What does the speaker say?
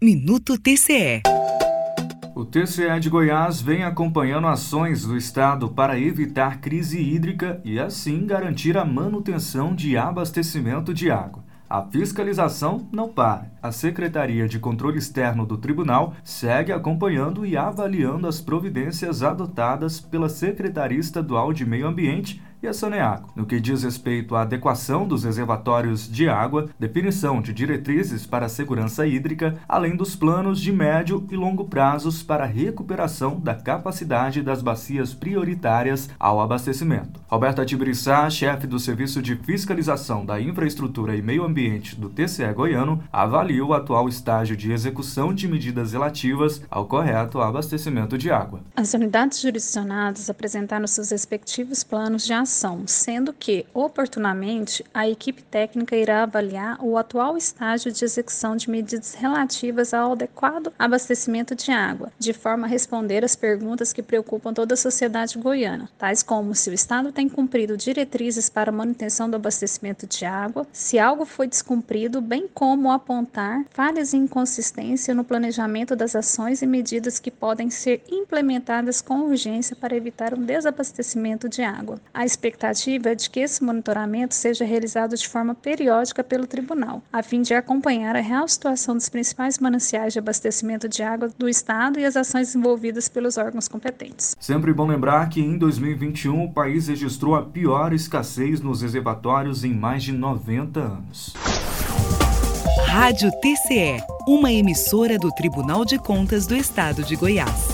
Minuto TCE. O TCE de Goiás vem acompanhando ações do Estado para evitar crise hídrica e, assim, garantir a manutenção de abastecimento de água. A fiscalização não para. A Secretaria de Controle Externo do Tribunal segue acompanhando e avaliando as providências adotadas pela Secretaria Estadual de Meio Ambiente e a Saneago, no que diz respeito à adequação dos reservatórios de água, definição de diretrizes para a segurança hídrica, além dos planos de médio e longo prazos para a recuperação da capacidade das bacias prioritárias ao abastecimento. Roberta Tibrissá, chefe do Serviço de Fiscalização da Infraestrutura e Meio Ambiente do TCE Goiano, avalia o atual estágio de execução de medidas relativas ao correto abastecimento de água. As unidades jurisdicionadas apresentaram seus respectivos planos de ação, sendo que, oportunamente, a equipe técnica irá avaliar o atual estágio de execução de medidas relativas ao adequado abastecimento de água, de forma a responder às perguntas que preocupam toda a sociedade goiana, tais como se o Estado tem cumprido diretrizes para manutenção do abastecimento de água, se algo foi descumprido, bem como apontar falhas e inconsistência no planejamento das ações e medidas que podem ser implementadas com urgência para evitar um desabastecimento de água. A expectativa é de que esse monitoramento seja realizado de forma periódica pelo tribunal, a fim de acompanhar a real situação dos principais mananciais de abastecimento de água do Estado e as ações envolvidas pelos órgãos competentes. Sempre bom lembrar que em 2021 o país registrou a pior escassez nos reservatórios em mais de 90 anos. Rádio TCE, uma emissora do Tribunal de Contas do Estado de Goiás.